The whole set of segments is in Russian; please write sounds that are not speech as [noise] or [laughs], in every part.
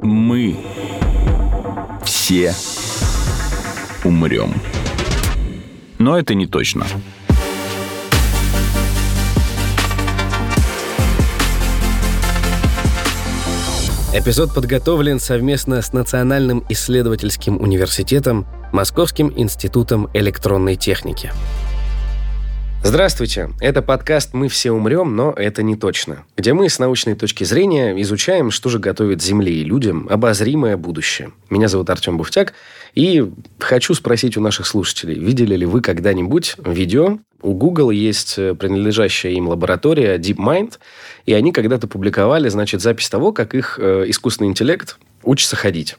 Мы все умрем. Но это не точно. Эпизод подготовлен совместно с Национальным исследовательским университетом, Московским институтом электронной техники. Здравствуйте! Это подкаст «Мы все умрем, но это не точно», где мы с научной точки зрения изучаем, что же готовит Земле и людям обозримое будущее. Меня зовут Артем Буфтяк, и хочу спросить у наших слушателей, видели ли вы когда-нибудь видео? У Google есть принадлежащая им лаборатория DeepMind, и они когда-то публиковали, значит, запись того, как их э, искусственный интеллект учится ходить.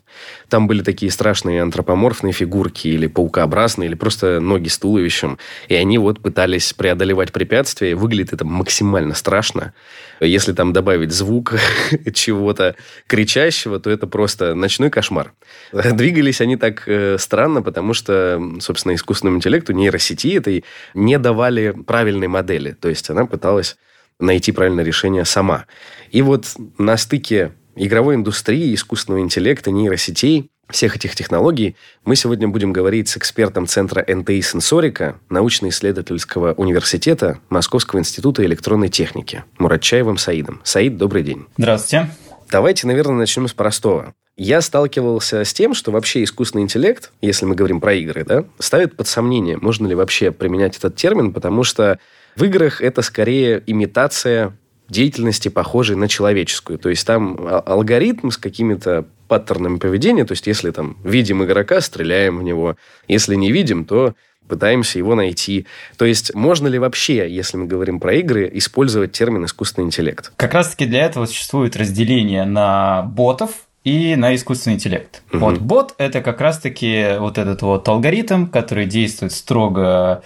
Там были такие страшные антропоморфные фигурки, или паукообразные, или просто ноги с туловищем. И они вот пытались преодолевать препятствия. Выглядит это максимально страшно. Если там добавить звук [laughs] чего-то кричащего, то это просто ночной кошмар. [laughs] Двигались они так э, странно, потому что, собственно, искусственному интеллекту, нейросети этой не давали правильной модели. То есть она пыталась найти правильное решение сама. И вот на стыке игровой индустрии, искусственного интеллекта, нейросетей, всех этих технологий мы сегодня будем говорить с экспертом Центра НТИ «Сенсорика» научно-исследовательского университета Московского института электронной техники Муратчаевым Саидом. Саид, добрый день. Здравствуйте. Давайте, наверное, начнем с простого. Я сталкивался с тем, что вообще искусственный интеллект, если мы говорим про игры, да, ставит под сомнение, можно ли вообще применять этот термин, потому что в играх это скорее имитация деятельности, похожей на человеческую. То есть там алгоритм с какими-то паттернами поведения, то есть если там видим игрока, стреляем в него, если не видим, то пытаемся его найти. То есть можно ли вообще, если мы говорим про игры, использовать термин искусственный интеллект? Как раз-таки для этого существует разделение на ботов, и на искусственный интеллект. Угу. Вот бот это как раз-таки вот этот вот алгоритм, который действует строго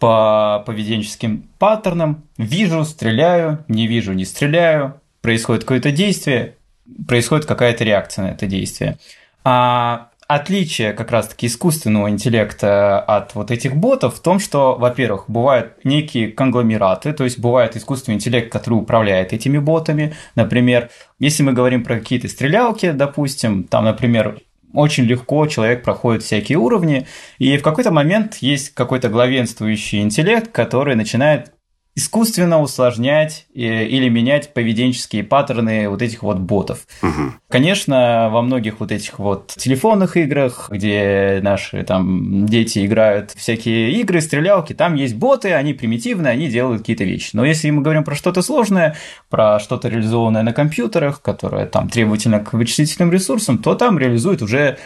по поведенческим паттернам. Вижу, стреляю, не вижу, не стреляю. Происходит какое-то действие, происходит какая-то реакция на это действие. А отличие как раз-таки искусственного интеллекта от вот этих ботов в том, что, во-первых, бывают некие конгломераты, то есть бывает искусственный интеллект, который управляет этими ботами. Например, если мы говорим про какие-то стрелялки, допустим, там, например, очень легко человек проходит всякие уровни, и в какой-то момент есть какой-то главенствующий интеллект, который начинает искусственно усложнять э, или менять поведенческие паттерны вот этих вот ботов. Угу. Конечно, во многих вот этих вот телефонных играх, где наши там дети играют всякие игры, стрелялки, там есть боты, они примитивные, они делают какие-то вещи. Но если мы говорим про что-то сложное, про что-то реализованное на компьютерах, которое там требовательно к вычислительным ресурсам, то там реализует уже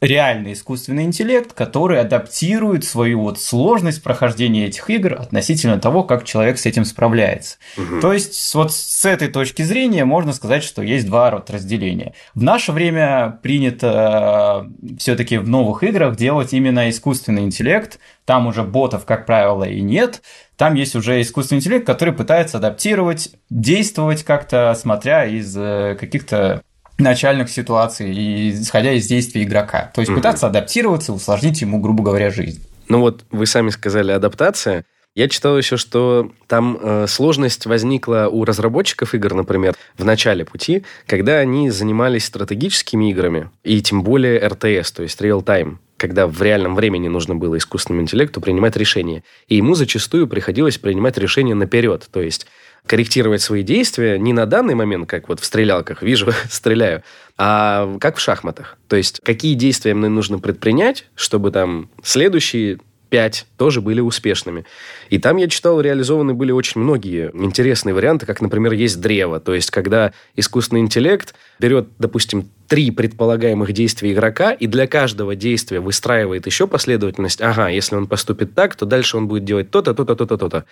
реальный искусственный интеллект, который адаптирует свою вот сложность прохождения этих игр относительно того, как человек с этим справляется. Угу. То есть вот с этой точки зрения можно сказать, что есть два род разделения. В наше время принято э, все-таки в новых играх делать именно искусственный интеллект. Там уже ботов, как правило, и нет. Там есть уже искусственный интеллект, который пытается адаптировать, действовать как-то, смотря из э, каких-то начальных ситуаций, и исходя из действий игрока. То есть угу. пытаться адаптироваться, усложнить ему, грубо говоря, жизнь. Ну вот вы сами сказали адаптация. Я читал еще, что там э, сложность возникла у разработчиков игр, например, в начале пути, когда они занимались стратегическими играми, и тем более RTS, то есть real-time, когда в реальном времени нужно было искусственному интеллекту принимать решения. И ему зачастую приходилось принимать решения наперед. То есть корректировать свои действия не на данный момент, как вот в стрелялках, вижу, [laughs] стреляю, а как в шахматах. То есть, какие действия мне нужно предпринять, чтобы там следующие 5 тоже были успешными. И там, я читал, реализованы были очень многие интересные варианты, как, например, есть древо. То есть, когда искусственный интеллект берет, допустим, три предполагаемых действия игрока, и для каждого действия выстраивает еще последовательность. Ага, если он поступит так, то дальше он будет делать то-то, то-то, то-то, то-то.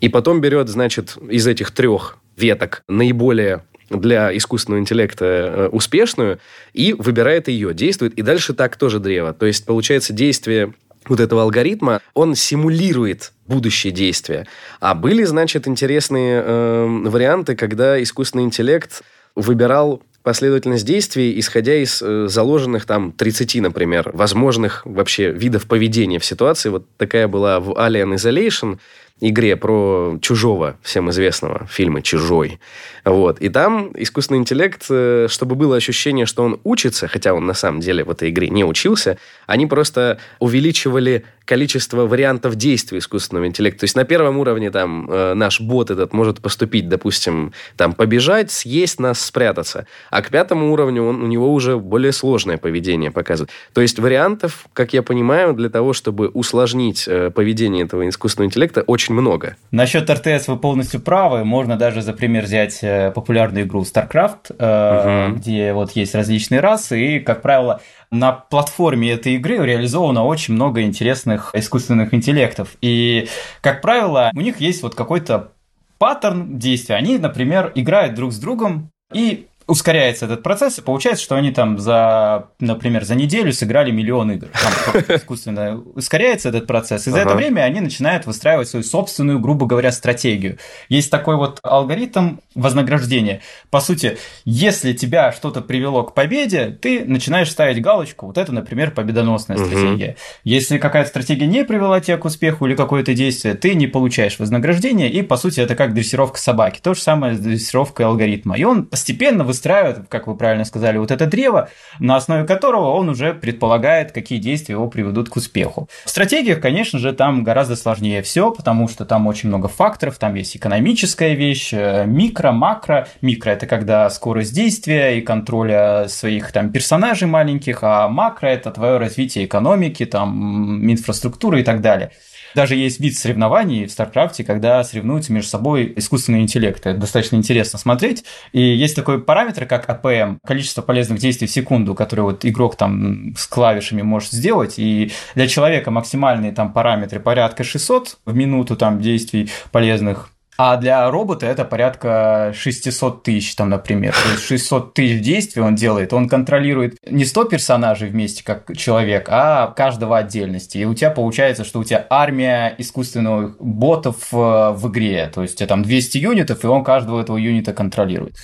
И потом берет, значит, из этих трех веток наиболее для искусственного интеллекта э, успешную и выбирает ее, действует, и дальше так тоже древо. То есть, получается, действие вот этого алгоритма, он симулирует будущее действие. А были, значит, интересные э, варианты, когда искусственный интеллект выбирал последовательность действий, исходя из э, заложенных там 30, например, возможных вообще видов поведения в ситуации. Вот такая была в Alien Isolation. Игре про чужого, всем известного фильма «Чужой». Вот. И там искусственный интеллект, э, чтобы было ощущение, что он учится, хотя он на самом деле в этой игре не учился, они просто увеличивали количество вариантов действий искусственного интеллекта. То есть на первом уровне там э, наш бот этот может поступить, допустим, там побежать, съесть нас, спрятаться. А к пятому уровню он, у него уже более сложное поведение показывает. То есть вариантов, как я понимаю, для того, чтобы усложнить э, поведение этого искусственного интеллекта, очень много. Насчет РТС вы полностью правы. Можно даже за пример взять э, популярную игру StarCraft, угу. где вот есть различные расы, и, как правило, на платформе этой игры реализовано очень много интересных искусственных интеллектов. И, как правило, у них есть вот какой-то паттерн действия. Они, например, играют друг с другом и ускоряется этот процесс, и получается, что они там за, например, за неделю сыграли миллион игр. Там [laughs] искусственно ускоряется этот процесс, и за ага. это время они начинают выстраивать свою собственную, грубо говоря, стратегию. Есть такой вот алгоритм вознаграждения. По сути, если тебя что-то привело к победе, ты начинаешь ставить галочку, вот это, например, победоносная угу. стратегия. Если какая-то стратегия не привела тебя к успеху или какое-то действие, ты не получаешь вознаграждение, и, по сути, это как дрессировка собаки. То же самое с дрессировкой алгоритма. И он постепенно выстраивает, как вы правильно сказали, вот это древо, на основе которого он уже предполагает, какие действия его приведут к успеху. В стратегиях, конечно же, там гораздо сложнее все, потому что там очень много факторов, там есть экономическая вещь, э, микро, макро. Микро – это когда скорость действия и контроля своих там персонажей маленьких, а макро – это твое развитие экономики, там, инфраструктуры и так далее. Даже есть вид соревнований в StarCraft, когда соревнуются между собой искусственные интеллекты. Это достаточно интересно смотреть. И есть такой параметр, как APM, количество полезных действий в секунду, который вот игрок там с клавишами может сделать. И для человека максимальные там параметры порядка 600 в минуту там действий полезных а для робота это порядка 600 тысяч, там, например. То есть 600 тысяч действий он делает. Он контролирует не 100 персонажей вместе, как человек, а каждого отдельности. И у тебя получается, что у тебя армия искусственных ботов э, в игре. То есть у тебя там 200 юнитов, и он каждого этого юнита контролирует.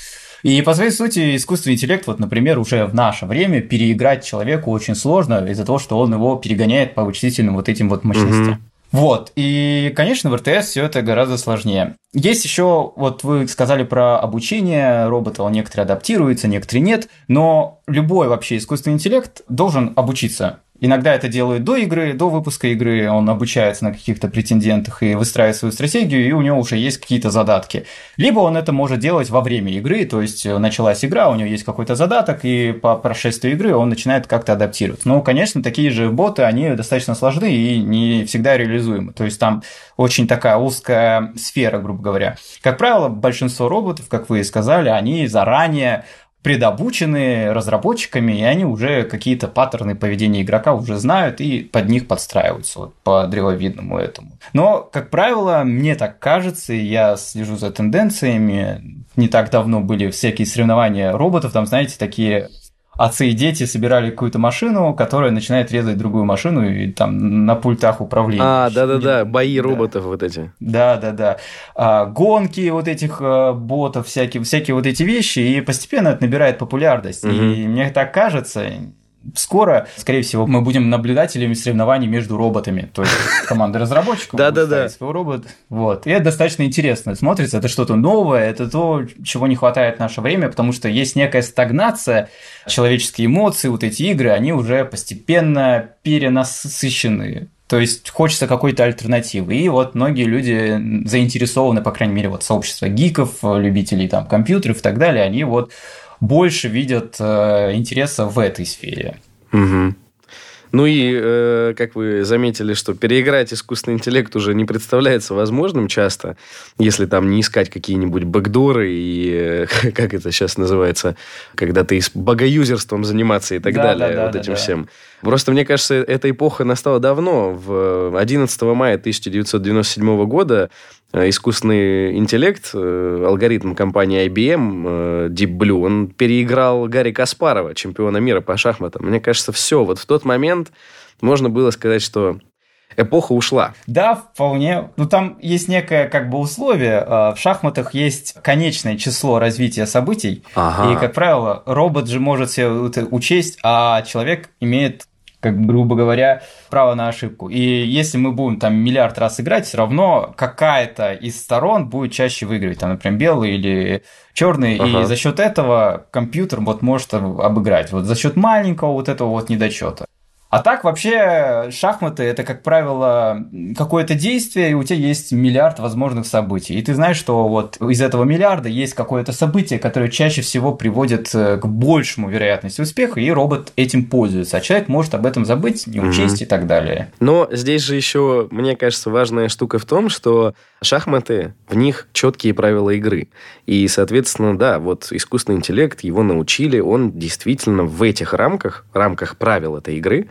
И по своей сути искусственный интеллект, вот, например, уже в наше время переиграть человеку очень сложно из-за того, что он его перегоняет по вычислительным вот этим вот мощностям. Mm-hmm. Вот, и, конечно, в РТС все это гораздо сложнее. Есть еще, вот вы сказали про обучение робота, некоторые адаптируются, некоторые нет, но любой вообще искусственный интеллект должен обучиться Иногда это делают до игры, до выпуска игры, он обучается на каких-то претендентах и выстраивает свою стратегию, и у него уже есть какие-то задатки. Либо он это может делать во время игры, то есть э, началась игра, у него есть какой-то задаток, и по прошествии игры он начинает как-то адаптироваться. Но, конечно, такие же боты, они достаточно сложны и не всегда реализуемы. То есть там очень такая узкая сфера, грубо говоря. Как правило, большинство роботов, как вы и сказали, они заранее предобучены разработчиками, и они уже какие-то паттерны поведения игрока уже знают и под них подстраиваются вот, по древовидному этому. Но, как правило, мне так кажется, и я слежу за тенденциями, не так давно были всякие соревнования роботов, там, знаете, такие отцы и дети собирали какую-то машину, которая начинает резать другую машину и там на пультах управления. А, да-да-да, бои да. роботов вот эти. Да-да-да. А, гонки вот этих а, ботов, всякие, всякие вот эти вещи, и постепенно это набирает популярность. Угу. И мне так кажется, скоро, скорее всего, мы будем наблюдателями соревнований между роботами. То есть команда разработчиков да, да, да. свой робот. Вот. И это достаточно интересно смотрится. Это что-то новое, это то, чего не хватает в наше время, потому что есть некая стагнация, человеческие эмоции, вот эти игры, они уже постепенно перенасыщены. То есть хочется какой-то альтернативы. И вот многие люди заинтересованы, по крайней мере, вот сообщество гиков, любителей там компьютеров и так далее, они вот больше видят э, интереса в этой сфере. Угу. Ну и, э, как вы заметили, что переиграть искусственный интеллект уже не представляется возможным часто, если там не искать какие-нибудь бэкдоры и, э, [laughs] как это сейчас называется, когда ты с богоюзерством заниматься и так да, далее, да, вот да, этим да. всем. Просто, мне кажется, эта эпоха настала давно. В 11 мая 1997 года э, искусственный интеллект, э, алгоритм компании IBM, э, Deep Blue, он переиграл Гарри Каспарова, чемпиона мира по шахматам. Мне кажется, все. Вот в тот момент можно было сказать, что эпоха ушла. Да, вполне. Ну, там есть некое как бы условие. В шахматах есть конечное число развития событий. Ага. И, как правило, робот же может все это учесть, а человек имеет как грубо говоря, право на ошибку. И если мы будем там миллиард раз играть, все равно какая-то из сторон будет чаще выигрывать, там, например, белый или черный, ага. и за счет этого компьютер вот может обыграть. Вот за счет маленького вот этого вот недочета. А так вообще шахматы это, как правило, какое-то действие, и у тебя есть миллиард возможных событий. И ты знаешь, что вот из этого миллиарда есть какое-то событие, которое чаще всего приводит э, к большему вероятности успеха, и робот этим пользуется. А человек может об этом забыть, не учесть mm-hmm. и так далее. Но здесь же еще, мне кажется, важная штука в том, что шахматы, в них четкие правила игры. И, соответственно, да, вот искусственный интеллект, его научили, он действительно в этих рамках, рамках правил этой игры,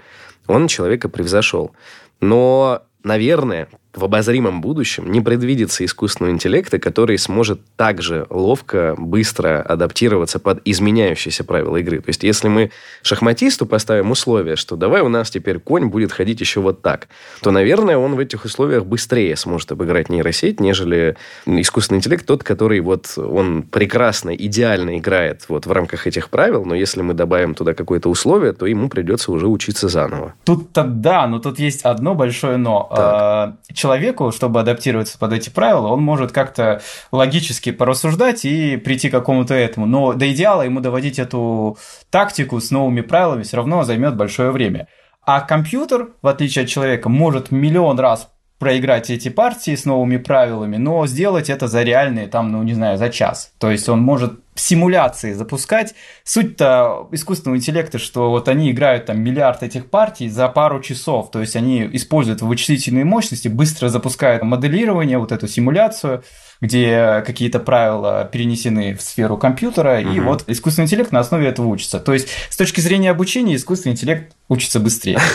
он человека превзошел. Но, наверное, в обозримом будущем не предвидится искусственного интеллекта, который сможет также ловко, быстро адаптироваться под изменяющиеся правила игры. То есть, если мы шахматисту поставим условие, что давай у нас теперь конь будет ходить еще вот так, то, наверное, он в этих условиях быстрее сможет обыграть нейросеть, нежели искусственный интеллект, тот, который вот он прекрасно, идеально играет вот в рамках этих правил, но если мы добавим туда какое-то условие, то ему придется уже учиться заново. Тут-то да, но тут есть одно большое но. Так. Человеку, чтобы адаптироваться под эти правила, он может как-то логически порассуждать и прийти к какому-то этому. Но до идеала ему доводить эту тактику с новыми правилами все равно займет большое время. А компьютер, в отличие от человека, может миллион раз проиграть эти партии с новыми правилами, но сделать это за реальные, там, ну, не знаю, за час. То есть он может симуляции запускать. Суть-то искусственного интеллекта, что вот они играют там миллиард этих партий за пару часов, то есть они используют вычислительные мощности, быстро запускают моделирование, вот эту симуляцию, где какие-то правила перенесены в сферу компьютера, угу. и вот искусственный интеллект на основе этого учится. То есть с точки зрения обучения искусственный интеллект учится быстрее. [laughs]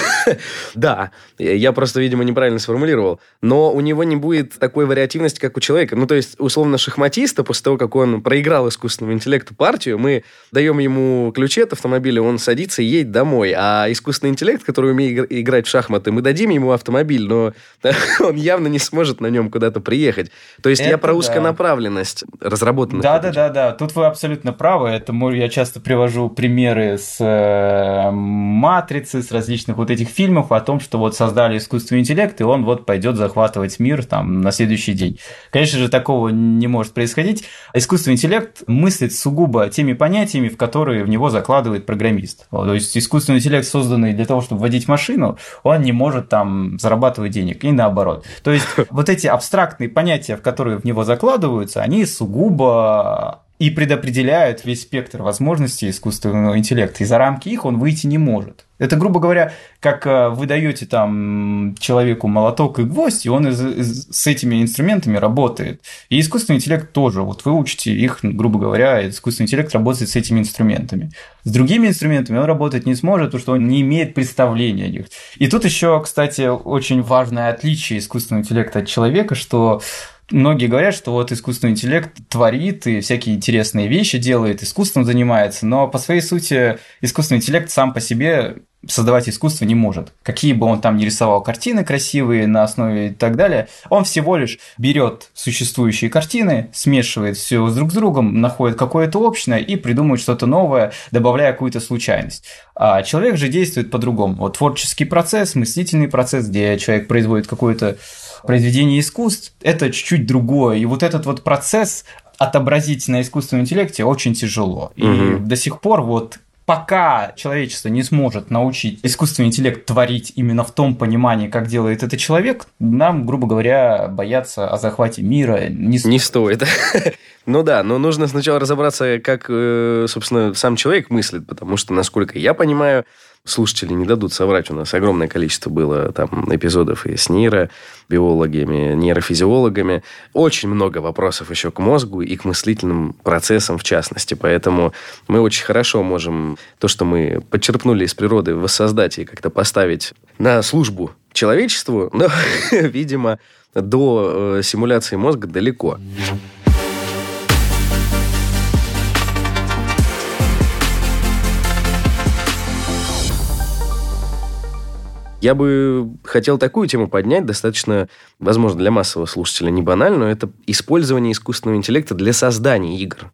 Да, я просто, видимо, неправильно сформулировал. Но у него не будет такой вариативности, как у человека. Ну, то есть, условно, шахматиста, после того, как он проиграл искусственному интеллекту партию, мы даем ему ключи от автомобиля, он садится и едет домой. А искусственный интеллект, который умеет играть в шахматы, мы дадим ему автомобиль, но [laughs] он явно не сможет на нем куда-то приехать. То есть, я про узконаправленность разработанных. Да, да, да, да. Тут вы абсолютно правы. Это я часто привожу примеры с э, матриц матрицы, с различных вот этих фильмов о том, что вот создали искусственный интеллект, и он вот пойдет захватывать мир там на следующий день. Конечно же, такого не может происходить. Искусственный интеллект мыслит сугубо теми понятиями, в которые в него закладывает программист. То есть искусственный интеллект, созданный для того, чтобы водить машину, он не может там зарабатывать денег, и наоборот. То есть [laughs] вот эти абстрактные понятия, в которые в него закладываются, они сугубо и предопределяют весь спектр возможностей искусственного интеллекта. И за рамки их он выйти не может. Это, грубо говоря, как э, вы даете там человеку молоток и гвоздь, и он из, из, с этими инструментами работает. И искусственный интеллект тоже. Вот вы учите их, грубо говоря, искусственный интеллект работает с этими инструментами. С другими инструментами он работать не сможет, потому что он не имеет представления о них. И тут еще, кстати, очень важное отличие искусственного интеллекта от человека, что многие говорят, что вот искусственный интеллект творит и всякие интересные вещи делает, искусством занимается, но по своей сути искусственный интеллект сам по себе создавать искусство не может. Какие бы он там ни рисовал картины красивые на основе и так далее, он всего лишь берет существующие картины, смешивает все друг с другом, находит какое-то общее и придумывает что-то новое, добавляя какую-то случайность. А человек же действует по-другому. Вот творческий процесс, мыслительный процесс, где человек производит какое-то произведение искусств, это чуть-чуть другое. И вот этот вот процесс отобразить на искусственном интеллекте очень тяжело. И угу. до сих пор вот пока человечество не сможет научить искусственный интеллект творить именно в том понимании, как делает это человек, нам, грубо говоря, бояться о захвате мира не стоит. Не стоит. [laughs] Ну да, но нужно сначала разобраться, как, э, собственно, сам человек мыслит, потому что, насколько я понимаю, слушатели не дадут соврать. У нас огромное количество было там эпизодов и с нейробиологами, нейрофизиологами. Очень много вопросов еще к мозгу и к мыслительным процессам в частности. Поэтому мы очень хорошо можем то, что мы подчерпнули из природы, воссоздать и как-то поставить на службу человечеству, но, [laughs] видимо, до э, симуляции мозга далеко. Я бы хотел такую тему поднять, достаточно, возможно, для массового слушателя не банальную. Это использование искусственного интеллекта для создания игр.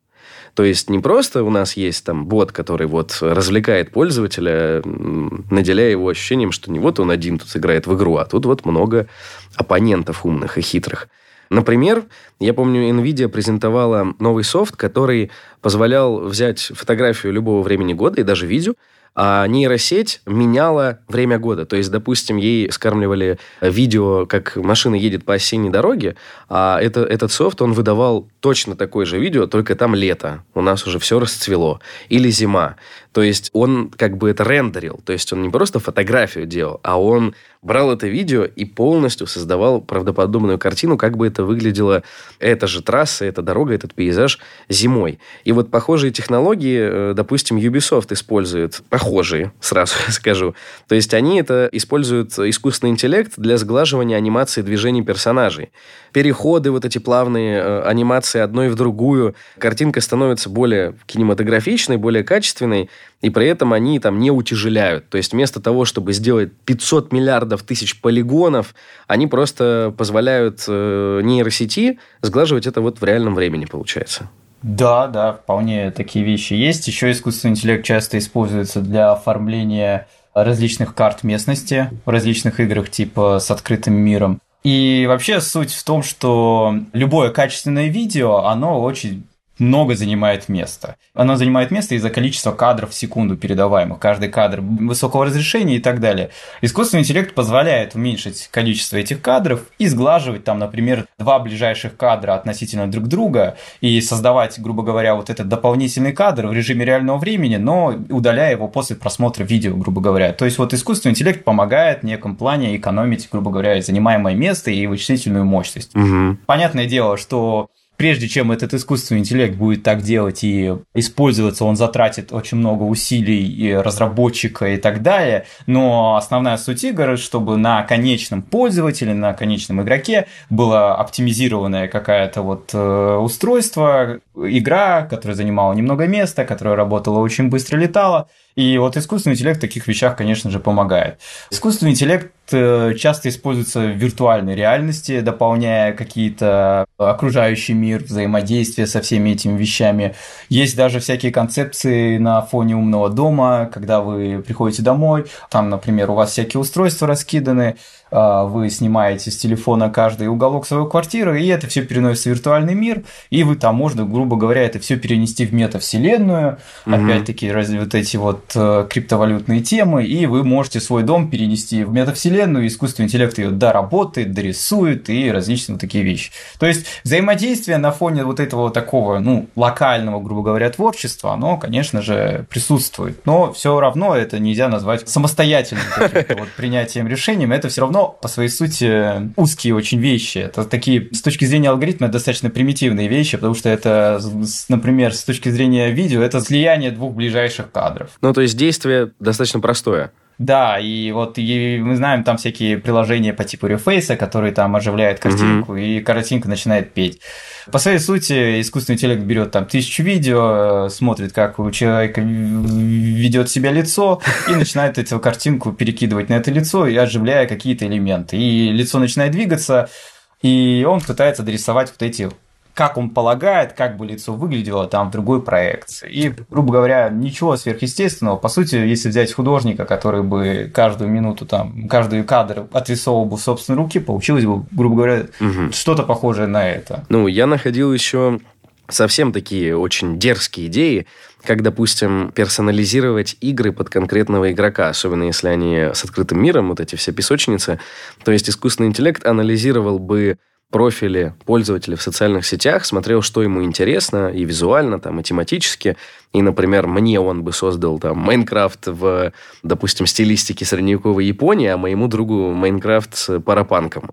То есть не просто у нас есть там бот, который вот развлекает пользователя, наделяя его ощущением, что не вот он один тут играет в игру, а тут вот много оппонентов умных и хитрых. Например, я помню, NVIDIA презентовала новый софт, который позволял взять фотографию любого времени года и даже видео, а нейросеть меняла время года. То есть, допустим, ей скармливали видео, как машина едет по осенней дороге, а это, этот софт, он выдавал точно такое же видео, только там лето. У нас уже все расцвело. Или зима. То есть он как бы это рендерил. То есть он не просто фотографию делал, а он брал это видео и полностью создавал правдоподобную картину, как бы это выглядело, эта же трасса, эта дорога, этот пейзаж зимой. И вот похожие технологии, э, допустим, Ubisoft использует, похожие, [laughs] сразу скажу. То есть они это используют искусственный интеллект для сглаживания анимации движений персонажей. Переходы, вот эти плавные э, анимации одной в другую, картинка становится более кинематографичной, более качественной, и при этом они там не утяжеляют. То есть вместо того, чтобы сделать 500 миллиардов тысяч полигонов, они просто позволяют э, нейросети сглаживать это вот в реальном времени, получается. Да, да, вполне такие вещи есть. Еще искусственный интеллект часто используется для оформления различных карт местности в различных играх, типа с открытым миром. И вообще суть в том, что любое качественное видео, оно очень много занимает места. Оно занимает место из-за количества кадров в секунду передаваемых. Каждый кадр высокого разрешения и так далее. Искусственный интеллект позволяет уменьшить количество этих кадров и сглаживать там, например, два ближайших кадра относительно друг друга и создавать, грубо говоря, вот этот дополнительный кадр в режиме реального времени, но удаляя его после просмотра видео, грубо говоря. То есть вот искусственный интеллект помогает в неком плане экономить, грубо говоря, занимаемое место и вычислительную мощность. Угу. Понятное дело, что прежде чем этот искусственный интеллект будет так делать и использоваться, он затратит очень много усилий и разработчика и так далее. Но основная суть игр, чтобы на конечном пользователе, на конечном игроке было оптимизированное какое-то вот э, устройство, игра, которая занимала немного места, которая работала очень быстро, летала. И вот искусственный интеллект в таких вещах, конечно же, помогает. Искусственный интеллект э, часто используется в виртуальной реальности, дополняя какие-то окружающий мир, взаимодействие со всеми этими вещами. Есть даже всякие концепции на фоне умного дома, когда вы приходите домой, там, например, у вас всякие устройства раскиданы, вы снимаете с телефона каждый уголок своей квартиры, и это все переносится в виртуальный мир, и вы там можно, грубо говоря, это все перенести в метавселенную, угу. опять-таки разве вот эти вот э, криптовалютные темы, и вы можете свой дом перенести в метавселенную, искусственный интеллект ее доработает, дорисует и различные вот такие вещи. То есть взаимодействие на фоне вот этого такого, ну, локального, грубо говоря, творчества, оно, конечно же, присутствует, но все равно это нельзя назвать самостоятельным вот принятием решением, это все равно равно по своей сути узкие очень вещи. Это такие, с точки зрения алгоритма, достаточно примитивные вещи, потому что это, например, с точки зрения видео, это слияние двух ближайших кадров. Ну, то есть действие достаточно простое. Да, и вот и мы знаем там всякие приложения по типу Reface, которые там оживляют картинку, mm-hmm. и картинка начинает петь. По своей сути, искусственный интеллект берет там тысячу видео, э, смотрит, как у человека ведет себя лицо, и начинает эту картинку перекидывать на это лицо, и оживляя какие-то элементы. И лицо начинает двигаться, и он пытается дорисовать вот эти как он полагает, как бы лицо выглядело там в другой проекции. И, грубо говоря, ничего сверхъестественного. По сути, если взять художника, который бы каждую минуту, там, каждый кадр отрисовывал бы в собственной руке, получилось бы, грубо говоря, угу. что-то похожее на это. Ну, я находил еще совсем такие очень дерзкие идеи, как, допустим, персонализировать игры под конкретного игрока, особенно если они с открытым миром, вот эти все песочницы. То есть искусственный интеллект анализировал бы профили пользователя в социальных сетях, смотрел, что ему интересно и визуально, там, и тематически. И, например, мне он бы создал там Майнкрафт в, допустим, стилистике средневековой Японии, а моему другу Майнкрафт с парапанком.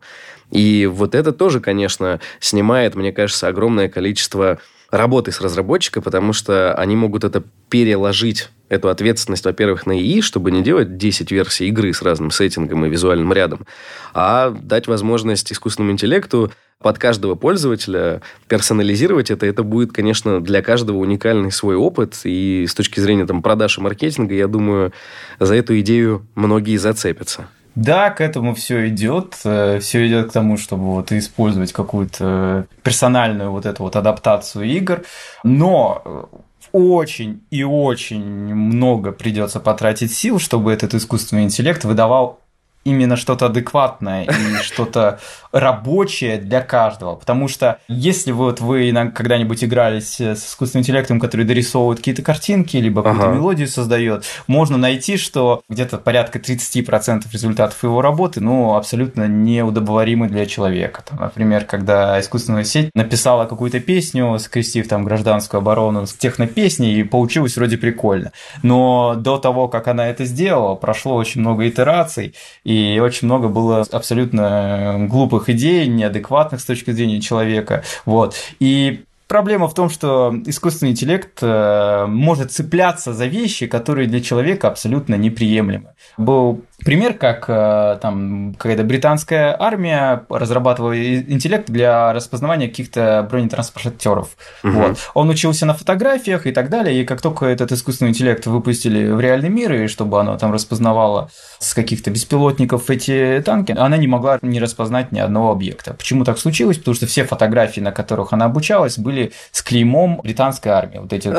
И вот это тоже, конечно, снимает, мне кажется, огромное количество работы с разработчиком, потому что они могут это переложить, эту ответственность, во-первых, на ИИ, чтобы не делать 10 версий игры с разным сеттингом и визуальным рядом, а дать возможность искусственному интеллекту под каждого пользователя персонализировать это. Это будет, конечно, для каждого уникальный свой опыт. И с точки зрения там, продаж и маркетинга, я думаю, за эту идею многие зацепятся. Да, к этому все идет. Э, все идет к тому, чтобы вот использовать какую-то персональную вот эту вот адаптацию игр. Но э, очень и очень много придется потратить сил, чтобы этот искусственный интеллект выдавал именно что-то адекватное и [laughs] что-то рабочее для каждого. Потому что если вот вы когда-нибудь игрались с искусственным интеллектом, который дорисовывает какие-то картинки, либо какую-то ага. мелодию создает, можно найти, что где-то порядка 30% результатов его работы, ну, абсолютно неудобоваримы для человека. Там, например, когда искусственная сеть написала какую-то песню, скрестив там гражданскую оборону с технопесней, и получилось вроде прикольно. Но до того, как она это сделала, прошло очень много итераций, и и очень много было абсолютно глупых идей, неадекватных с точки зрения человека. Вот. И Проблема в том, что искусственный интеллект э, может цепляться за вещи, которые для человека абсолютно неприемлемы. Был пример, как э, там какая-то британская армия разрабатывала интеллект для распознавания каких-то бронетранспортеров. Угу. Вот. Он учился на фотографиях и так далее, и как только этот искусственный интеллект выпустили в реальный мир, и чтобы оно там распознавало с каких-то беспилотников эти танки, она не могла не распознать ни одного объекта. Почему так случилось? Потому что все фотографии, на которых она обучалась, были с клеймом британской армии, вот этих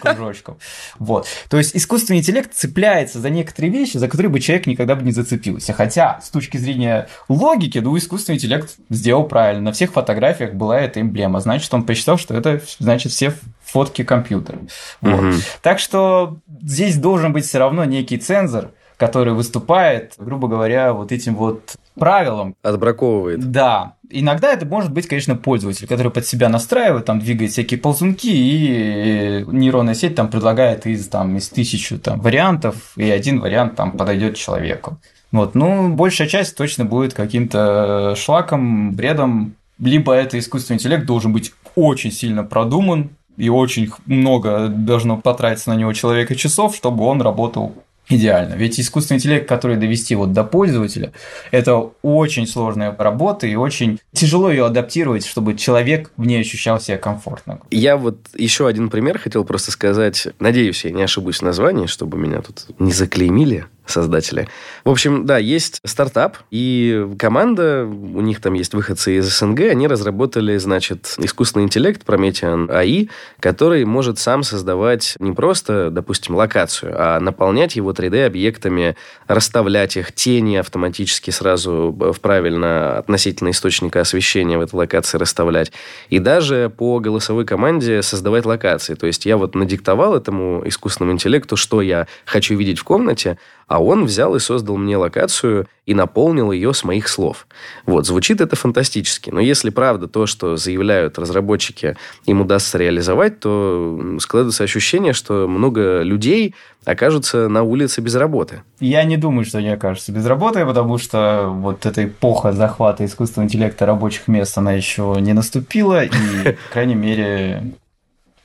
кружочков. Вот. То есть искусственный интеллект цепляется за некоторые вещи, за которые бы человек никогда бы не зацепился. Хотя, с точки зрения логики, ну, искусственный интеллект сделал правильно. На всех фотографиях была эта эмблема. Значит, он посчитал, что это, значит, все фотки компьютера. Вот. Угу. Так что здесь должен быть все равно некий цензор, который выступает, грубо говоря, вот этим вот правилом. Отбраковывает. Да. Иногда это может быть, конечно, пользователь, который под себя настраивает, там двигает всякие ползунки, и нейронная сеть там предлагает из, там, из тысячи там, вариантов, и один вариант там подойдет человеку. Вот, ну, большая часть точно будет каким-то шлаком, бредом, либо это искусственный интеллект должен быть очень сильно продуман, и очень много должно потратиться на него человека часов, чтобы он работал идеально. Ведь искусственный интеллект, который довести вот до пользователя, это очень сложная работа и очень тяжело ее адаптировать, чтобы человек в ней ощущал себя комфортно. Я вот еще один пример хотел просто сказать. Надеюсь, я не ошибусь в названии, чтобы меня тут не заклеймили создатели. В общем, да, есть стартап, и команда, у них там есть выходцы из СНГ, они разработали, значит, искусственный интеллект Promethean AI, который может сам создавать не просто, допустим, локацию, а наполнять его 3D-объектами, расставлять их, тени автоматически сразу в правильно относительно источника освещения в этой локации расставлять. И даже по голосовой команде создавать локации. То есть я вот надиктовал этому искусственному интеллекту, что я хочу видеть в комнате, а он взял и создал мне локацию и наполнил ее с моих слов. Вот, звучит это фантастически. Но если правда то, что заявляют разработчики, им удастся реализовать, то складывается ощущение, что много людей окажутся на улице без работы. Я не думаю, что они окажутся без работы, потому что вот эта эпоха захвата искусственного интеллекта рабочих мест, она еще не наступила, и, [laughs] по крайней мере,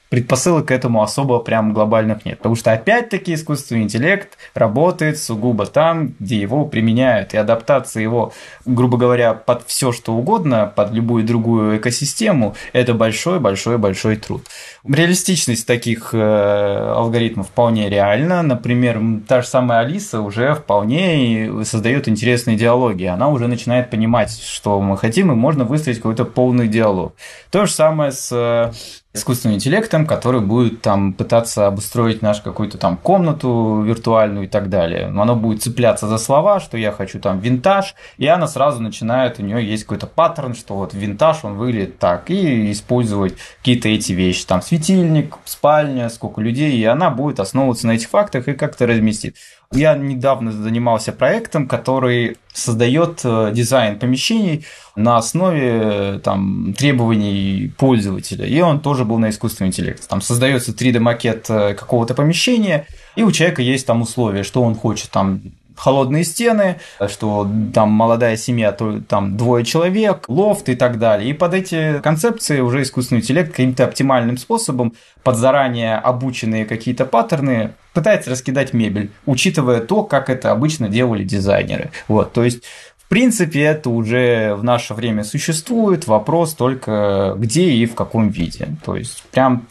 предпосылок к этому особо прям глобальных нет. Потому что, опять-таки, искусственный интеллект работает сугубо там, где его применяют. И адаптация его, грубо говоря, под все что угодно, под любую другую экосистему, это большой-большой-большой труд. Реалистичность таких э, алгоритмов вполне реальна. Например, та же самая Алиса уже вполне создает интересные диалоги. Она уже начинает понимать, что мы хотим, и можно выстроить какой-то полный диалог. То же самое с э, искусственным интеллектом, который будет там пытаться обустроить нашу какую-то там комнату виртуальную и так далее. Но оно будет цепляться за слова, что я хочу там винтаж, и она сразу начинает, у нее есть какой-то паттерн, что вот винтаж, он выглядит так, и использовать какие-то эти вещи, там светильник, спальня, сколько людей, и она будет основываться на этих фактах и как-то разместит. Я недавно занимался проектом, который создает э, дизайн помещений на основе э, там, требований пользователя. И он тоже был на искусственном интеллекте. Там создается 3D-макет э, какого-то помещения, и у человека есть там условия, что он хочет там холодные стены, что там молодая семья, то там двое человек, лофт и так далее. И под эти концепции уже искусственный интеллект каким-то оптимальным способом, под заранее обученные какие-то паттерны, пытается раскидать мебель, учитывая то, как это обычно делали дизайнеры. Вот, то есть в принципе, это уже в наше время существует. Вопрос только где и в каком виде. То есть, прям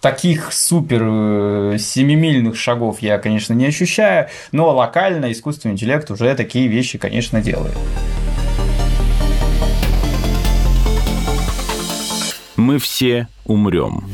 таких супер э, семимильных шагов я, конечно, не ощущаю, но локально искусственный интеллект уже такие вещи, конечно, делает. Мы все умрем.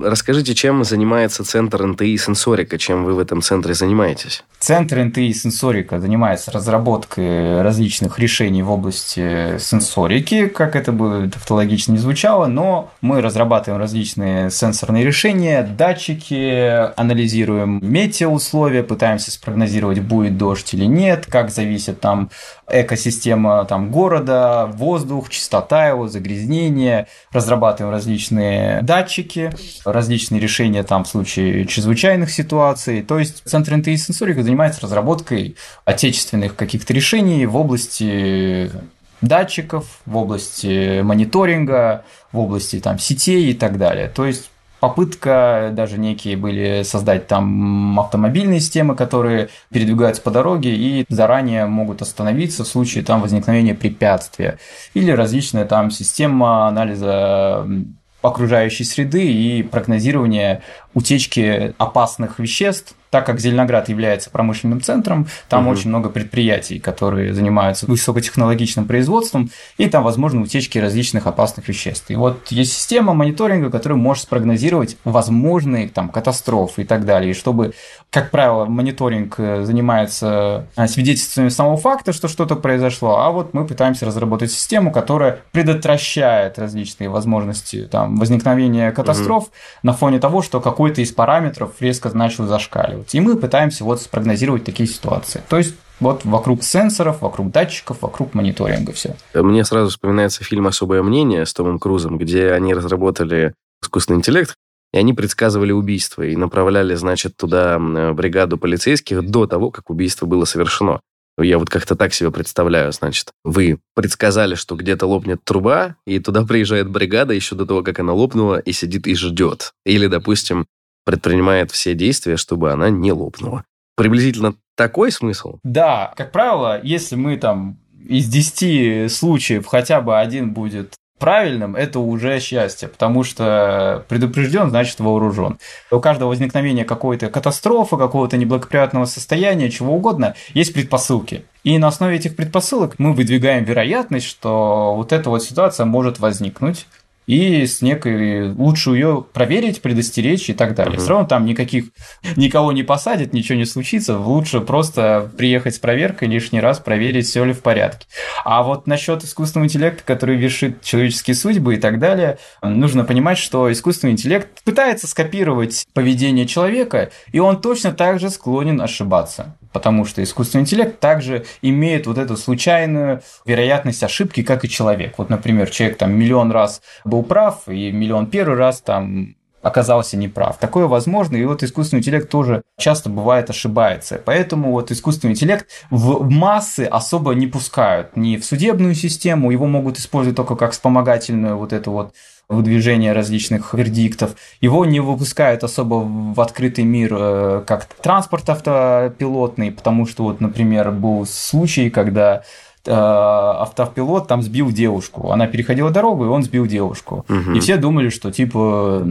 Расскажите, чем занимается Центр НТИ «Сенсорика», чем вы в этом центре занимаетесь? Центр НТИ «Сенсорика» занимается разработкой различных решений в области сенсорики, как это бы тавтологично не звучало, но мы разрабатываем различные сенсорные решения, датчики, анализируем метеоусловия, пытаемся спрогнозировать, будет дождь или нет, как зависит там экосистема там, города, воздух, чистота его, загрязнение, разрабатываем различные датчики, различные решения там в случае чрезвычайных ситуаций. То есть Центр НТИ сенсорика занимается разработкой отечественных каких-то решений в области датчиков, в области мониторинга, в области там сетей и так далее. То есть попытка даже некие были создать там автомобильные системы, которые передвигаются по дороге и заранее могут остановиться в случае там возникновения препятствия. Или различная там система анализа окружающей среды и прогнозирования утечки опасных веществ так как Зеленоград является промышленным центром, там угу. очень много предприятий, которые занимаются высокотехнологичным производством, и там возможны утечки различных опасных веществ. И вот есть система мониторинга, которая может спрогнозировать возможные там, катастрофы и так далее. И чтобы, как правило, мониторинг э, занимается э, свидетельствованием самого факта, что что-то произошло, а вот мы пытаемся разработать систему, которая предотвращает различные возможности там, возникновения катастроф угу. на фоне того, что какой-то из параметров резко начал зашкаливать. И мы пытаемся вот спрогнозировать такие ситуации. То есть вот вокруг сенсоров, вокруг датчиков, вокруг мониторинга все. Мне сразу вспоминается фильм «Особое мнение» с Томом Крузом, где они разработали искусственный интеллект, и они предсказывали убийство и направляли, значит, туда бригаду полицейских до того, как убийство было совершено. Я вот как-то так себе представляю, значит, вы предсказали, что где-то лопнет труба, и туда приезжает бригада еще до того, как она лопнула, и сидит и ждет. Или, допустим, предпринимает все действия, чтобы она не лопнула. Приблизительно такой смысл? Да, как правило, если мы там из 10 случаев хотя бы один будет правильным, это уже счастье, потому что предупрежден, значит вооружен. У каждого возникновения какой-то катастрофы, какого-то неблагоприятного состояния, чего угодно, есть предпосылки. И на основе этих предпосылок мы выдвигаем вероятность, что вот эта вот ситуация может возникнуть и с некой лучше ее проверить, предостеречь и так далее. Угу. Все равно там никаких никого не посадят, ничего не случится. Лучше просто приехать с проверкой лишний раз проверить, все ли в порядке. А вот насчет искусственного интеллекта, который вершит человеческие судьбы и так далее, нужно понимать, что искусственный интеллект пытается скопировать поведение человека, и он точно так же склонен ошибаться потому что искусственный интеллект также имеет вот эту случайную вероятность ошибки, как и человек. Вот, например, человек там миллион раз был прав, и миллион первый раз там оказался неправ. Такое возможно, и вот искусственный интеллект тоже часто бывает ошибается. Поэтому вот искусственный интеллект в массы особо не пускают ни в судебную систему, его могут использовать только как вспомогательную вот эту вот выдвижения различных вердиктов. Его не выпускают особо в открытый мир э, как транспорт автопилотный, потому что вот, например, был случай, когда автопилот там сбил девушку. Она переходила дорогу, и он сбил девушку. Угу. И все думали, что типа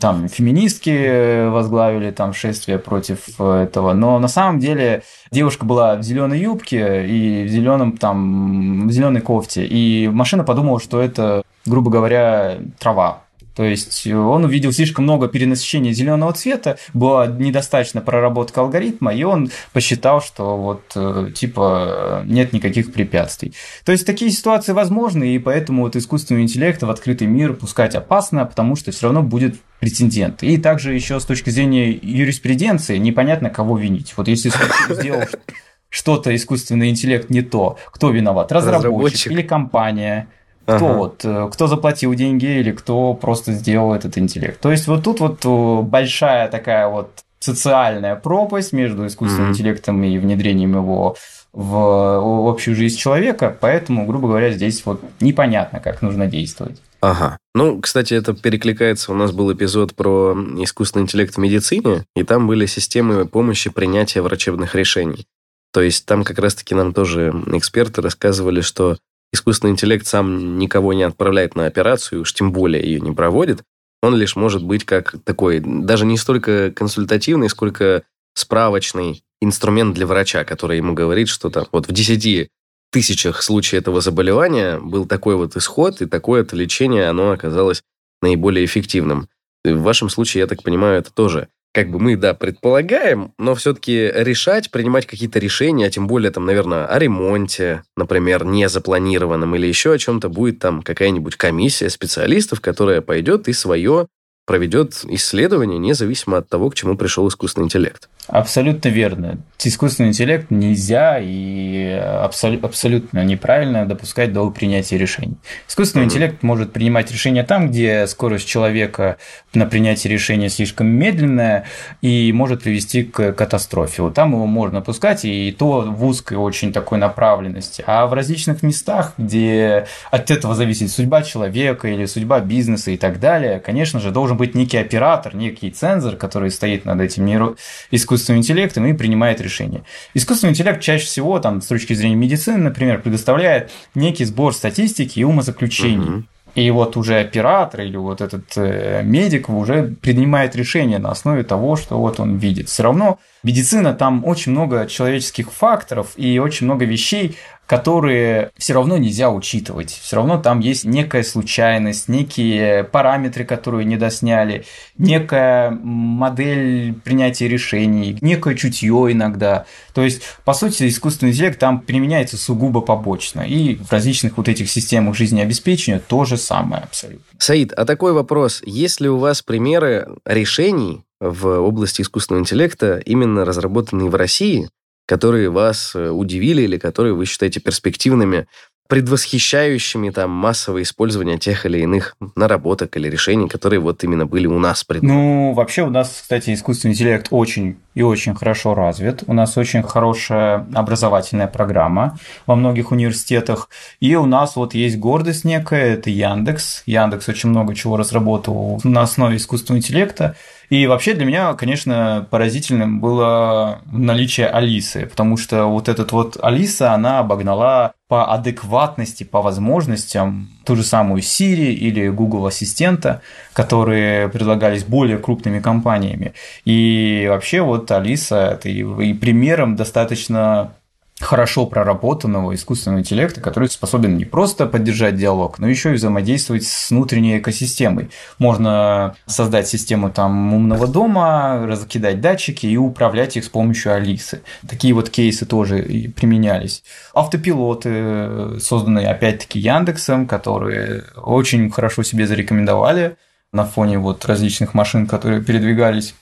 там феминистки возглавили там шествие против этого. Но на самом деле девушка была в зеленой юбке и в зеленом там в зеленой кофте. И машина подумала, что это грубо говоря, трава. То есть он увидел слишком много перенасыщения зеленого цвета, была недостаточно проработка алгоритма, и он посчитал, что вот э, типа нет никаких препятствий. То есть такие ситуации возможны, и поэтому вот искусственный интеллект в открытый мир пускать опасно, потому что все равно будет прецедент. И также еще с точки зрения юриспруденции непонятно, кого винить. Вот если сделал [laughs] что-то искусственный интеллект не то, кто виноват? Разработчик, Разработчик. или компания? Кто ага. вот, э, кто заплатил деньги или кто просто сделал этот интеллект. То есть вот тут вот э, большая такая вот социальная пропасть между искусственным mm-hmm. интеллектом и внедрением его в общую жизнь человека, поэтому, грубо говоря, здесь вот непонятно, как нужно действовать. Ага. Ну, кстати, это перекликается. У нас был эпизод про искусственный интеллект в медицине, и там были системы помощи принятия врачебных решений. То есть там как раз-таки нам тоже эксперты рассказывали, что искусственный интеллект сам никого не отправляет на операцию, уж тем более ее не проводит. Он лишь может быть как такой, даже не столько консультативный, сколько справочный инструмент для врача, который ему говорит, что там вот в 10 тысячах случаев этого заболевания был такой вот исход, и такое-то лечение, оно оказалось наиболее эффективным. В вашем случае, я так понимаю, это тоже как бы мы, да, предполагаем, но все-таки решать, принимать какие-то решения, а тем более, там, наверное, о ремонте, например, не запланированном или еще о чем-то, будет там какая-нибудь комиссия специалистов, которая пойдет и свое проведет исследование, независимо от того, к чему пришел искусственный интеллект. Абсолютно верно. Искусственный интеллект нельзя и абсол- абсолютно неправильно допускать до принятия решений. Искусственный mm-hmm. интеллект может принимать решения там, где скорость человека на принятие решения слишком медленная и может привести к катастрофе. Вот там его можно пускать, и то в узкой очень такой направленности. А в различных местах, где от этого зависит судьба человека или судьба бизнеса и так далее, конечно же, должен быть некий оператор, некий цензор, который стоит над этим искусственным интеллектом и принимает решения. Искусственный интеллект чаще всего, там, с точки зрения медицины, например, предоставляет некий сбор статистики и умозаключений. Угу. И вот уже оператор или вот этот э, медик уже принимает решение на основе того, что вот он видит. Все равно медицина там очень много человеческих факторов и очень много вещей, которые все равно нельзя учитывать. Все равно там есть некая случайность, некие параметры, которые не досняли, некая модель принятия решений, некое чутье иногда. То есть, по сути, искусственный интеллект там применяется сугубо побочно. И в различных вот этих системах жизнеобеспечения то же самое абсолютно. Саид, а такой вопрос. Есть ли у вас примеры решений в области искусственного интеллекта, именно разработанные в России, которые вас э, удивили или которые вы считаете перспективными, предвосхищающими там массовое использование тех или иных наработок или решений, которые вот именно были у нас придуманы? Ну, вообще у нас, кстати, искусственный интеллект очень и очень хорошо развит. У нас очень хорошая образовательная программа во многих университетах. И у нас вот есть гордость некая, это Яндекс. Яндекс очень много чего разработал на основе искусственного интеллекта. И вообще для меня, конечно, поразительным было наличие Алисы, потому что вот этот вот Алиса, она обогнала по адекватности, по возможностям ту же самую Siri или Google Ассистента, которые предлагались более крупными компаниями. И вообще вот Алиса это и примером достаточно хорошо проработанного искусственного интеллекта, который способен не просто поддержать диалог, но еще и взаимодействовать с внутренней экосистемой. Можно создать систему там умного дома, раскидать датчики и управлять их с помощью Алисы. Такие вот кейсы тоже применялись. Автопилоты, созданные опять-таки Яндексом, которые очень хорошо себе зарекомендовали на фоне вот различных машин, которые передвигались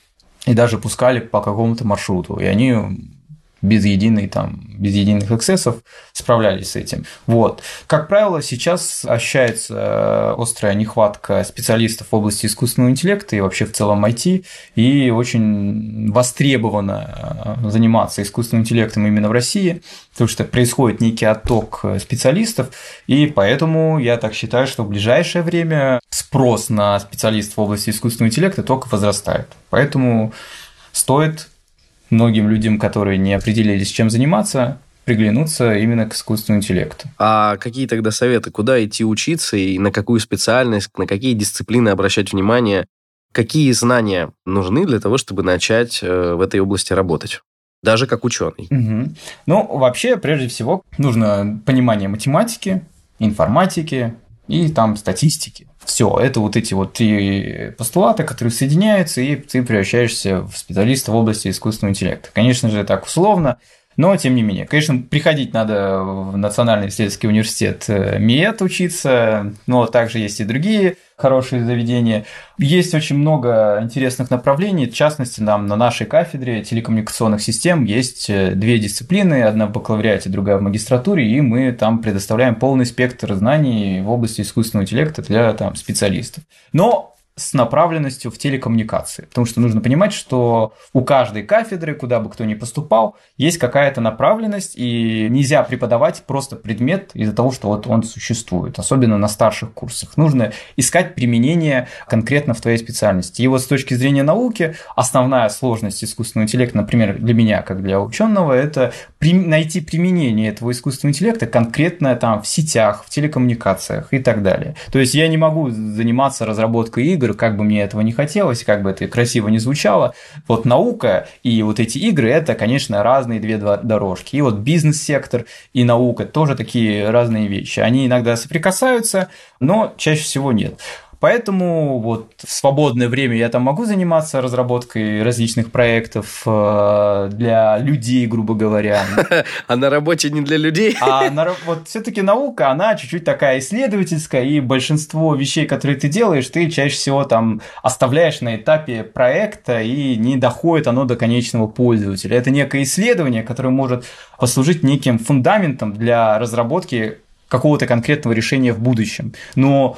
и даже пускали по какому-то маршруту. И они без единой там, без единых эксцессов справлялись с этим. Вот. Как правило, сейчас ощущается э, острая нехватка специалистов в области искусственного интеллекта и вообще в целом IT, и очень востребовано э, заниматься искусственным интеллектом именно в России, потому что происходит некий отток э, специалистов, и поэтому я так считаю, что в ближайшее время спрос на специалистов в области искусственного интеллекта только возрастает. Поэтому стоит многим людям, которые не определились, чем заниматься, приглянуться именно к искусственному интеллекту. А какие тогда советы? Куда идти учиться и на какую специальность, на какие дисциплины обращать внимание? Какие знания нужны для того, чтобы начать э, в этой области работать? Даже как ученый. Угу. Ну, вообще, прежде всего, нужно понимание математики, информатики и там статистики. Все, это вот эти вот три постулата, которые соединяются, и ты превращаешься в специалиста в области искусственного интеллекта. Конечно же, так условно, но, тем не менее, конечно, приходить надо в Национальный исследовательский университет э, МИЭТ учиться, но также есть и другие хорошие заведения. Есть очень много интересных направлений. В частности, нам на нашей кафедре телекоммуникационных систем есть э, две дисциплины, одна в бакалавриате, другая в магистратуре, и мы там предоставляем полный спектр знаний в области искусственного интеллекта для там, специалистов. Но с направленностью в телекоммуникации. Потому что нужно понимать, что у каждой кафедры, куда бы кто ни поступал, есть какая-то направленность, и нельзя преподавать просто предмет из-за того, что вот он существует, особенно на старших курсах. Нужно искать применение конкретно в твоей специальности. И вот с точки зрения науки, основная сложность искусственного интеллекта, например, для меня, как для ученого, это найти применение этого искусственного интеллекта конкретно там в сетях, в телекоммуникациях и так далее. То есть я не могу заниматься разработкой игр, как бы мне этого не хотелось, как бы это красиво не звучало. Вот наука и вот эти игры – это, конечно, разные две дорожки. И вот бизнес-сектор и наука тоже такие разные вещи. Они иногда соприкасаются, но чаще всего нет. Поэтому вот в свободное время я там могу заниматься разработкой различных проектов э, для людей, грубо говоря. [laughs] А на работе не для людей? А на, вот все-таки наука, она чуть-чуть такая исследовательская, и большинство вещей, которые ты делаешь, ты чаще всего там оставляешь на этапе проекта, и не доходит оно до конечного пользователя. Это некое исследование, которое может послужить неким фундаментом для разработки какого-то конкретного решения в будущем. Но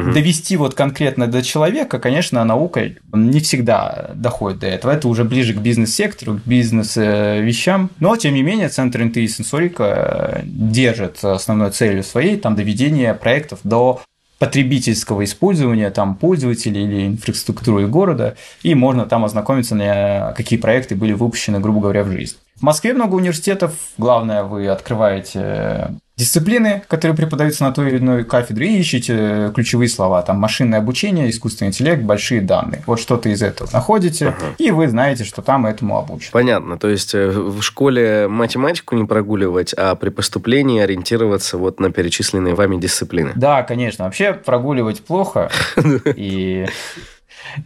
Угу. Довести вот конкретно до человека, конечно, наука не всегда доходит до этого. Это уже ближе к бизнес-сектору, к бизнес-вещам. Но, тем не менее, Центр НТ и сенсорика держит основной целью своей там доведение проектов до потребительского использования там пользователей или инфраструктуры города, и можно там ознакомиться, на какие проекты были выпущены, грубо говоря, в жизнь. В Москве много университетов. Главное, вы открываете дисциплины, которые преподаются на той или иной кафедре, и ищите ключевые слова, там машинное обучение, искусственный интеллект, большие данные. Вот что-то из этого находите, ага. и вы знаете, что там этому обучат. Понятно. То есть э, в школе математику не прогуливать, а при поступлении ориентироваться вот на перечисленные вами дисциплины. Да, конечно. Вообще прогуливать плохо [laughs] и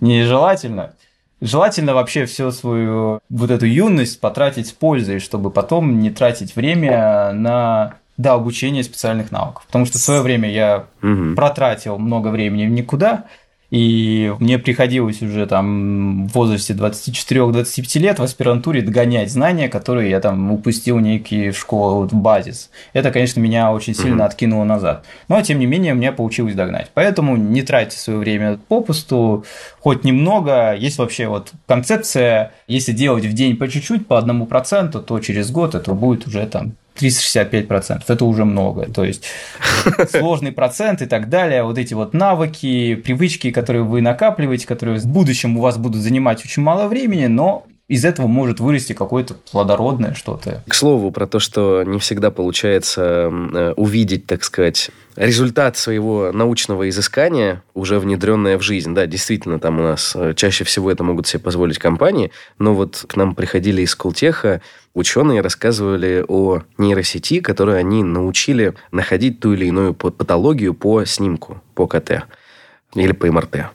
нежелательно. Желательно вообще всю свою вот эту юность потратить с пользой, чтобы потом не тратить время на до обучения специальных навыков. Потому что в свое время я угу. протратил много времени в никуда, и мне приходилось уже там в возрасте 24-25 лет в аспирантуре догонять знания, которые я там упустил некие в школу, вот в базис. Это, конечно, меня очень сильно откинуло назад. Но, тем не менее, мне получилось догнать. Поэтому не тратьте свое время попусту, хоть немного. Есть вообще вот концепция, если делать в день по чуть-чуть, по одному проценту, то через год это будет уже там 365%. Это уже много. То есть [laughs] сложный процент и так далее. Вот эти вот навыки, привычки, которые вы накапливаете, которые в будущем у вас будут занимать очень мало времени, но из этого может вырасти какое-то плодородное что-то. К слову, про то, что не всегда получается э, увидеть, так сказать, результат своего научного изыскания, уже внедренное в жизнь. Да, действительно, там у нас э, чаще всего это могут себе позволить компании, но вот к нам приходили из Скултеха ученые рассказывали о нейросети, которую они научили находить ту или иную патологию по снимку, по КТ или по МРТ.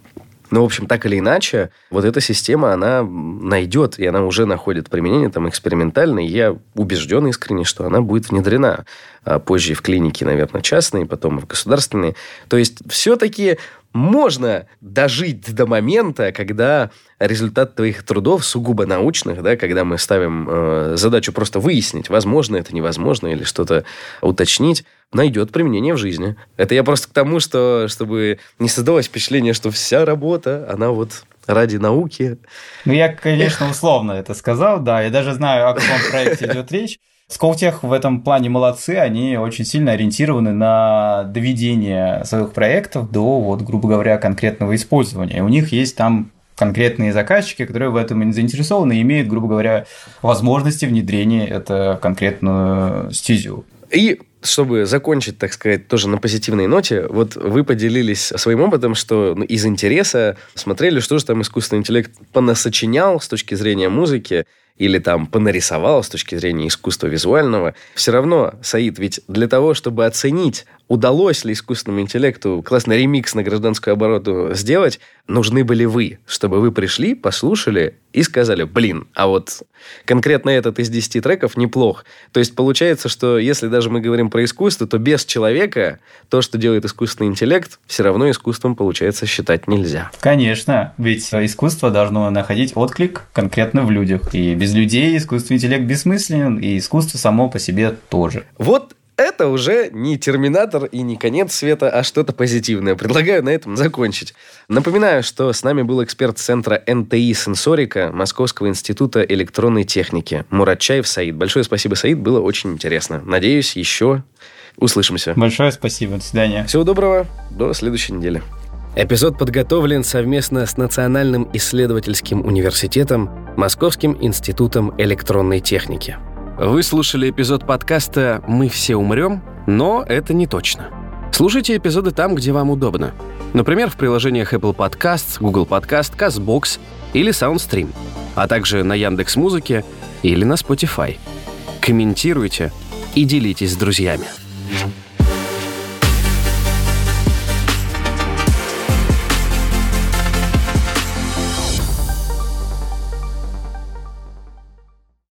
Но, в общем, так или иначе, вот эта система, она найдет, и она уже находит применение там экспериментально, и я убежден искренне, что она будет внедрена а позже в клинике, наверное, частные, потом в государственные. То есть, все-таки можно дожить до момента, когда результат твоих трудов сугубо научных, да, когда мы ставим э, задачу просто выяснить, возможно это, невозможно, или что-то уточнить, найдет применение в жизни. Это я просто к тому, что чтобы не создалось впечатление, что вся работа, она вот ради науки. Ну, я, конечно, условно это сказал, да. Я даже знаю, о каком проекте идет речь. Сколтех в этом плане молодцы, они очень сильно ориентированы на доведение своих проектов до, вот, грубо говоря, конкретного использования. И у них есть там конкретные заказчики, которые в этом заинтересованы и имеют, грубо говоря, возможности внедрения это конкретную стезю. И чтобы закончить, так сказать, тоже на позитивной ноте, вот вы поделились своим опытом, что ну, из интереса смотрели, что же там искусственный интеллект понасочинял с точки зрения музыки, или там понарисовал с точки зрения искусства визуального, все равно, Саид, ведь для того, чтобы оценить, удалось ли искусственному интеллекту классный ремикс на гражданскую обороту сделать, нужны были вы, чтобы вы пришли, послушали и сказали, блин, а вот конкретно этот из 10 треков неплох. То есть получается, что если даже мы говорим про искусство, то без человека то, что делает искусственный интеллект, все равно искусством, получается, считать нельзя. Конечно, ведь искусство должно находить отклик конкретно в людях. И без людей искусственный интеллект бессмысленен, и искусство само по себе тоже. Вот это уже не терминатор и не конец света, а что-то позитивное. Предлагаю на этом закончить. Напоминаю, что с нами был эксперт центра НТИ «Сенсорика» Московского института электронной техники Муратчаев Саид. Большое спасибо, Саид, было очень интересно. Надеюсь, еще услышимся. Большое спасибо, до свидания. Всего доброго, до следующей недели. Эпизод подготовлен совместно с Национальным исследовательским университетом Московским институтом электронной техники. Вы слушали эпизод подкаста «Мы все умрем», но это не точно. Слушайте эпизоды там, где вам удобно. Например, в приложениях Apple Podcasts, Google Podcast, CastBox или SoundStream, а также на Яндекс Музыке или на Spotify. Комментируйте и делитесь с друзьями.